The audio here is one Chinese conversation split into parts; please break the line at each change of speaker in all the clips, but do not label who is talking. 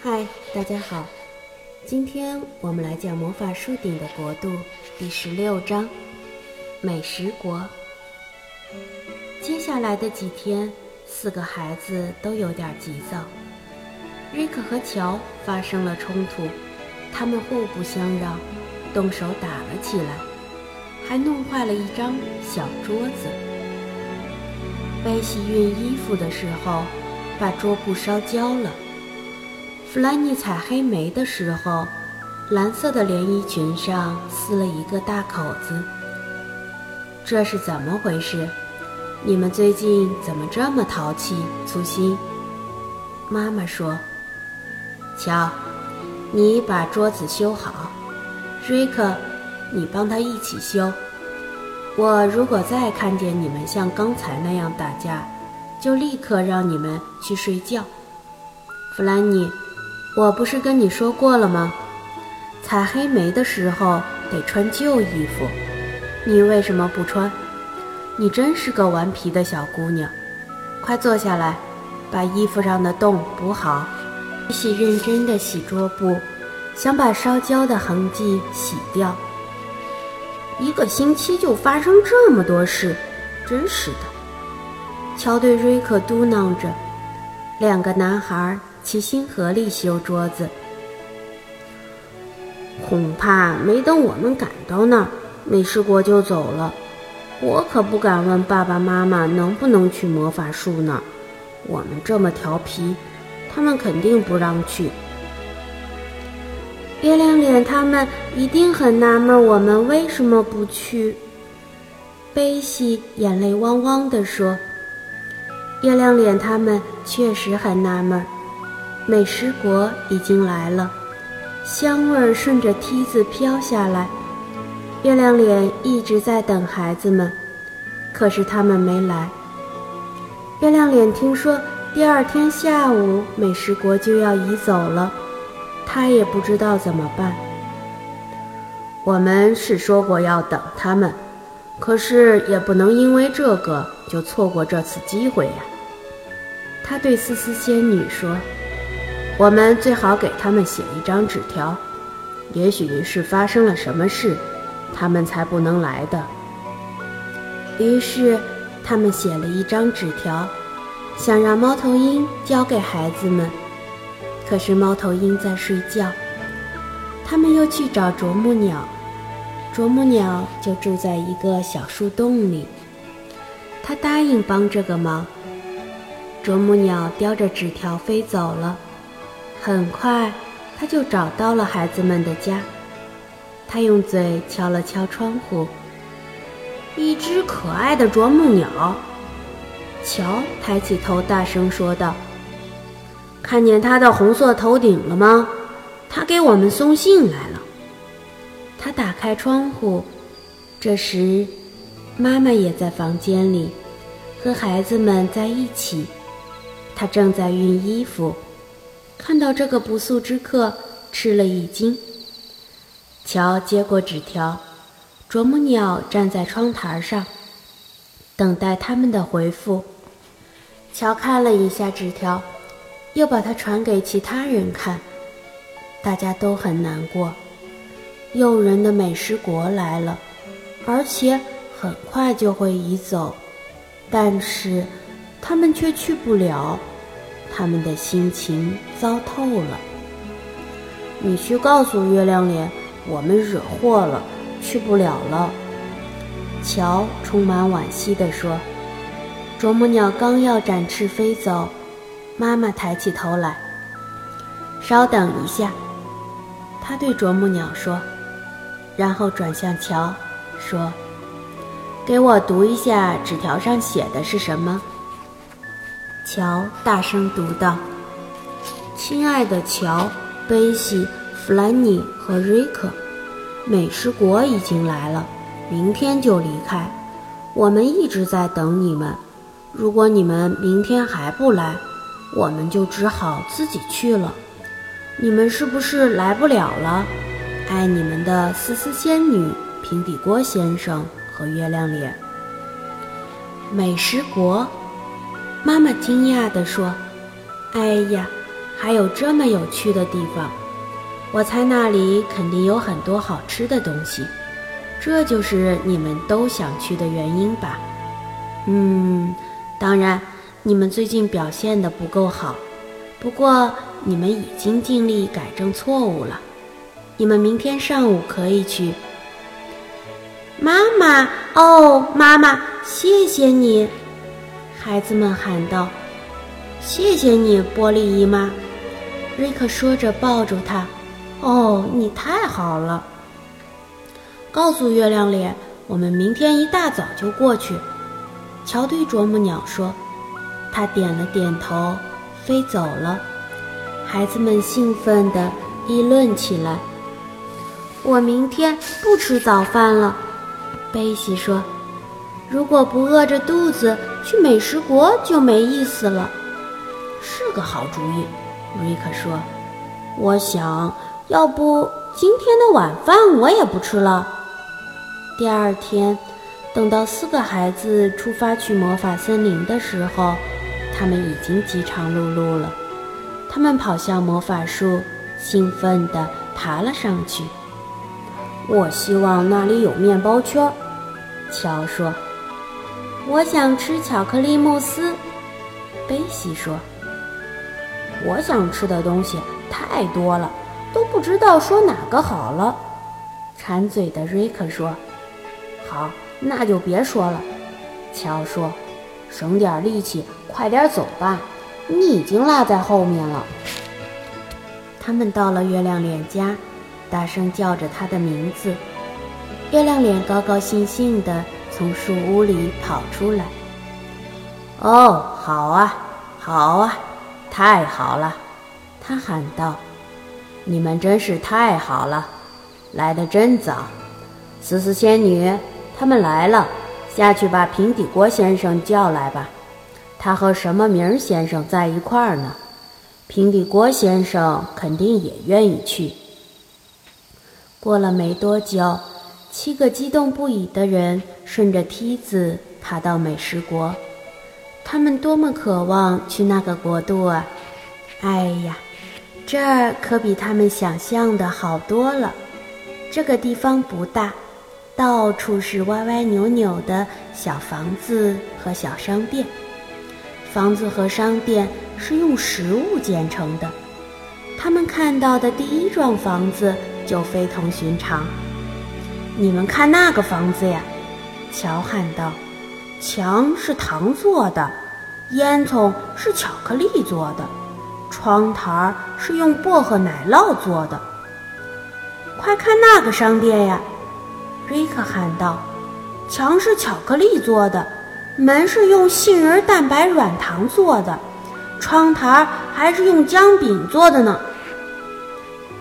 嗨，大家好，今天我们来讲《魔法树顶的国度》第十六章《美食国》。接下来的几天，四个孩子都有点急躁。瑞克和乔发生了冲突，他们互不相让，动手打了起来，还弄坏了一张小桌子。贝西熨衣服的时候，把桌布烧焦了。弗兰妮采黑莓的时候，蓝色的连衣裙上撕了一个大口子。这是怎么回事？你们最近怎么这么淘气、粗心？妈妈说：“瞧，你把桌子修好，瑞克，你帮他一起修。我如果再看见你们像刚才那样打架，就立刻让你们去睡觉。”弗兰妮。我不是跟你说过了吗？采黑莓的时候得穿旧衣服，你为什么不穿？你真是个顽皮的小姑娘！快坐下来，把衣服上的洞补好。洗认真的洗桌布，想把烧焦的痕迹洗掉。一个星期就发生这么多事，真是的。乔对瑞克嘟囔着，两个男孩。齐心合力修桌子，恐怕没等我们赶到那儿，美食国就走了。我可不敢问爸爸妈妈能不能去魔法树那儿。我们这么调皮，他们肯定不让去。月亮脸他们一定很纳闷，我们为什么不去？贝西眼泪汪汪地说：“月亮脸他们确实很纳闷。”美食国已经来了，香味儿顺着梯子飘下来。月亮脸一直在等孩子们，可是他们没来。月亮脸听说第二天下午美食国就要移走了，他也不知道怎么办。我们是说过要等他们，可是也不能因为这个就错过这次机会呀。他对思思仙女说。我们最好给他们写一张纸条，也许是发生了什么事，他们才不能来的。于是，他们写了一张纸条，想让猫头鹰交给孩子们。可是猫头鹰在睡觉。他们又去找啄木鸟，啄木鸟就住在一个小树洞里。他答应帮这个忙。啄木鸟叼着纸条飞走了。很快，他就找到了孩子们的家。他用嘴敲了敲窗户。一只可爱的啄木鸟，乔抬起头大声说道：“看见它的红色头顶了吗？它给我们送信来了。”他打开窗户，这时，妈妈也在房间里，和孩子们在一起。她正在熨衣服。看到这个不速之客，吃了一惊。乔接过纸条，啄木鸟站在窗台上，等待他们的回复。乔看了一下纸条，又把它传给其他人看。大家都很难过。诱人的美食国来了，而且很快就会移走，但是他们却去不了。他们的心情糟透了。你去告诉月亮脸，我们惹祸了，去不了了。乔充满惋惜地说。啄木鸟刚要展翅飞走，妈妈抬起头来，稍等一下，他对啄木鸟说，然后转向乔，说：“给我读一下纸条上写的是什么。”乔大声读道：“亲爱的乔、贝西、弗兰尼和瑞克，美食国已经来了，明天就离开。我们一直在等你们。如果你们明天还不来，我们就只好自己去了。你们是不是来不了了？爱你们的思思仙女、平底锅先生和月亮脸。美食国。”妈妈惊讶地说：“哎呀，还有这么有趣的地方。我猜那里肯定有很多好吃的东西，这就是你们都想去的原因吧？嗯，当然，你们最近表现的不够好，不过你们已经尽力改正错误了。你们明天上午可以去。妈妈，哦，妈妈，谢谢你！孩子们喊道：“谢谢你，玻璃姨妈。”瑞克说着抱住她。哦，你太好了！告诉月亮脸，我们明天一大早就过去。乔对啄木鸟说。他点了点头，飞走了。孩子们兴奋地议论起来。我明天不吃早饭了，贝西说。如果不饿着肚子去美食国就没意思了。是个好主意，瑞克说。我想。要不今天的晚饭我也不吃了。第二天，等到四个孩子出发去魔法森林的时候，他们已经饥肠辘辘了。他们跑向魔法树，兴奋地爬了上去。我希望那里有面包圈，乔说。我想吃巧克力慕斯，贝西说。我想吃的东西太多了。都不知道说哪个好了，馋嘴的瑞克说：“好，那就别说了。”乔说：“省点力气，快点走吧，你已经落在后面了。”他们到了月亮脸家，大声叫着他的名字。月亮脸高高兴兴地从树屋里跑出来。“哦，好啊，好啊，太好了！”他喊道。你们真是太好了，来的真早。思思仙女，他们来了，下去把平底锅先生叫来吧。他和什么名先生在一块儿呢？平底锅先生肯定也愿意去。过了没多久，七个激动不已的人顺着梯子爬到美食国。他们多么渴望去那个国度啊！哎呀！这儿可比他们想象的好多了。这个地方不大，到处是歪歪扭扭的小房子和小商店。房子和商店是用食物建成的。他们看到的第一幢房子就非同寻常。你们看那个房子呀！乔喊道：“墙是糖做的，烟囱是巧克力做的。”窗台是用薄荷奶酪做的。快看那个商店呀！瑞克喊道：“墙是巧克力做的，门是用杏仁蛋白软糖做的，窗台还是用姜饼做的呢。”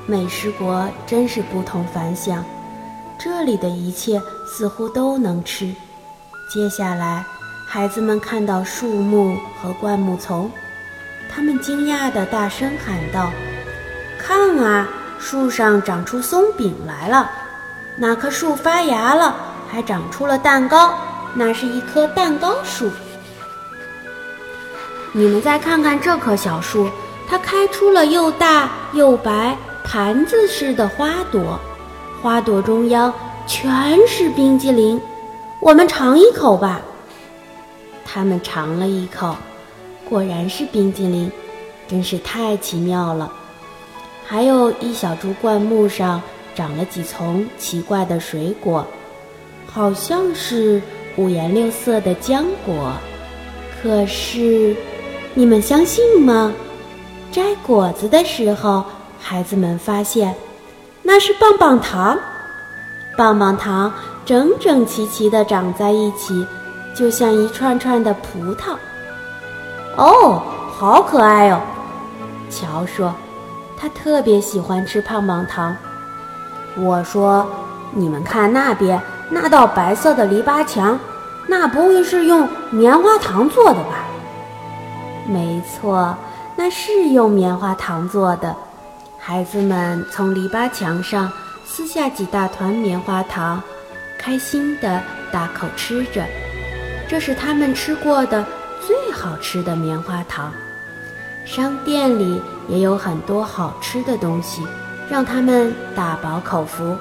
美食国真是不同凡响，这里的一切似乎都能吃。接下来，孩子们看到树木和灌木丛。他们惊讶地大声喊道：“看啊，树上长出松饼来了！哪棵树发芽了，还长出了蛋糕。那是一棵蛋糕树。你们再看看这棵小树，它开出了又大又白盘子似的花朵，花朵中央全是冰激凌。我们尝一口吧。”他们尝了一口。果然是冰激凌，真是太奇妙了。还有一小株灌木上长了几丛奇怪的水果，好像是五颜六色的浆果。可是，你们相信吗？摘果子的时候，孩子们发现那是棒棒糖。棒棒糖整整齐齐地长在一起，就像一串串的葡萄。哦，好可爱哦！乔说，他特别喜欢吃棒棒糖。我说，你们看那边那道白色的篱笆墙，那不会是用棉花糖做的吧？没错，那是用棉花糖做的。孩子们从篱笆墙上撕下几大团棉花糖，开心地大口吃着。这是他们吃过的。最好吃的棉花糖，商店里也有很多好吃的东西，让他们大饱口福。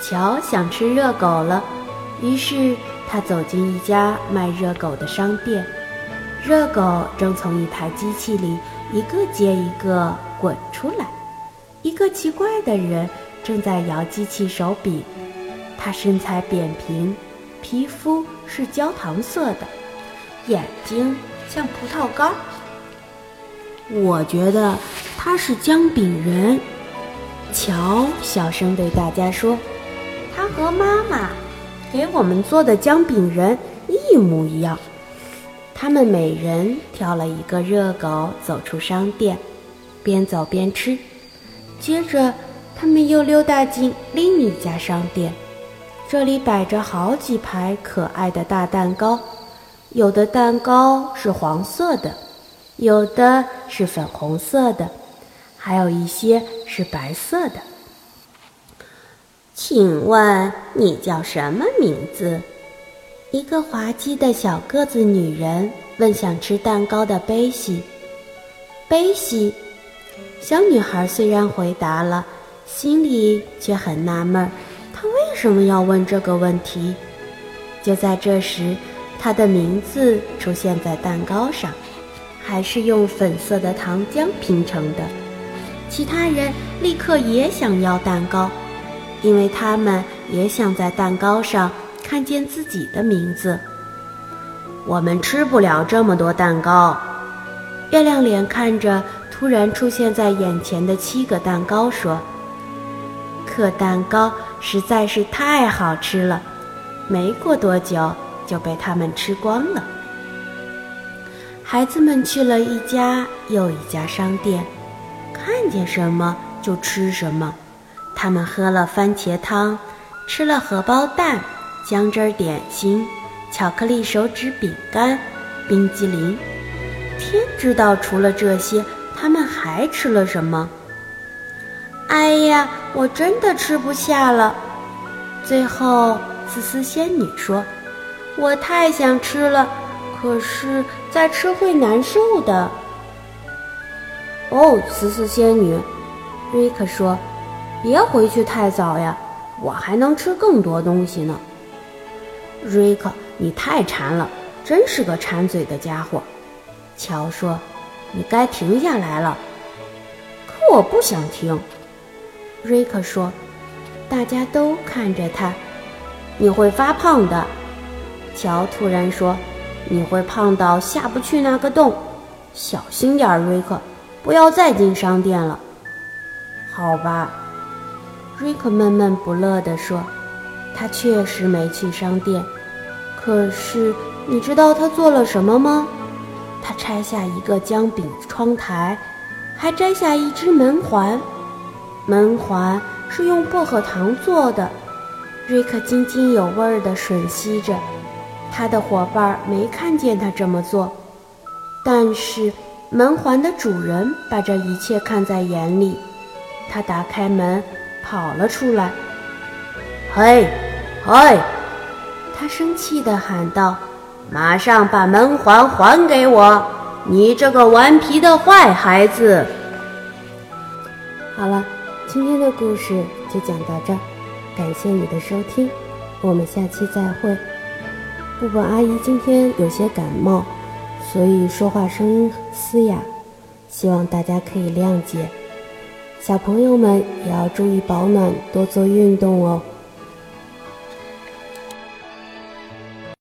乔想吃热狗了，于是他走进一家卖热狗的商店。热狗正从一台机器里一个接一个滚出来。一个奇怪的人正在摇机器手柄，他身材扁平，皮肤是焦糖色的，眼睛像葡萄干。我觉得他是姜饼人。乔小声对大家说：“他和妈妈给我们做的姜饼人一模一样。”他们每人挑了一个热狗，走出商店，边走边吃。接着，他们又溜达进另一家商店，这里摆着好几排可爱的大蛋糕，有的蛋糕是黄色的，有的是粉红色的，还有一些是白色的。请问你叫什么名字？一个滑稽的小个子女人问想吃蛋糕的贝西。贝西。小女孩虽然回答了，心里却很纳闷，她为什么要问这个问题？就在这时，她的名字出现在蛋糕上，还是用粉色的糖浆拼成的。其他人立刻也想要蛋糕，因为他们也想在蛋糕上看见自己的名字。我们吃不了这么多蛋糕。月亮脸看着。突然出现在眼前的七个蛋糕说：“可蛋糕实在是太好吃了，没过多久就被他们吃光了。”孩子们去了一家又一家商店，看见什么就吃什么。他们喝了番茄汤，吃了荷包蛋、姜汁点心、巧克力手指饼干、冰激凌。天知道，除了这些。他们还吃了什么？哎呀，我真的吃不下了。最后，思思仙女说：“我太想吃了，可是再吃会难受的。”哦，思思仙女，瑞克说：“别回去太早呀，我还能吃更多东西呢。”瑞克，你太馋了，真是个馋嘴的家伙。乔说。你该停下来了，可我不想停。瑞克说：“大家都看着他，你会发胖的。”乔突然说：“你会胖到下不去那个洞，小心点，瑞克，不要再进商店了。”好吧，瑞克闷闷不乐地说：“他确实没去商店，可是你知道他做了什么吗？”他拆下一个姜饼窗台，还摘下一只门环。门环是用薄荷糖做的。瑞克津津有味地吮吸着，他的伙伴没看见他这么做，但是门环的主人把这一切看在眼里。他打开门，跑了出来。“嘿，嘿！”他生气地喊道。马上把门环还给我！你这个顽皮的坏孩子！好了，今天的故事就讲到这儿，感谢你的收听，我们下期再会。布布阿姨今天有些感冒，所以说话声音嘶哑，希望大家可以谅解。小朋友们也要注意保暖，多做运动哦。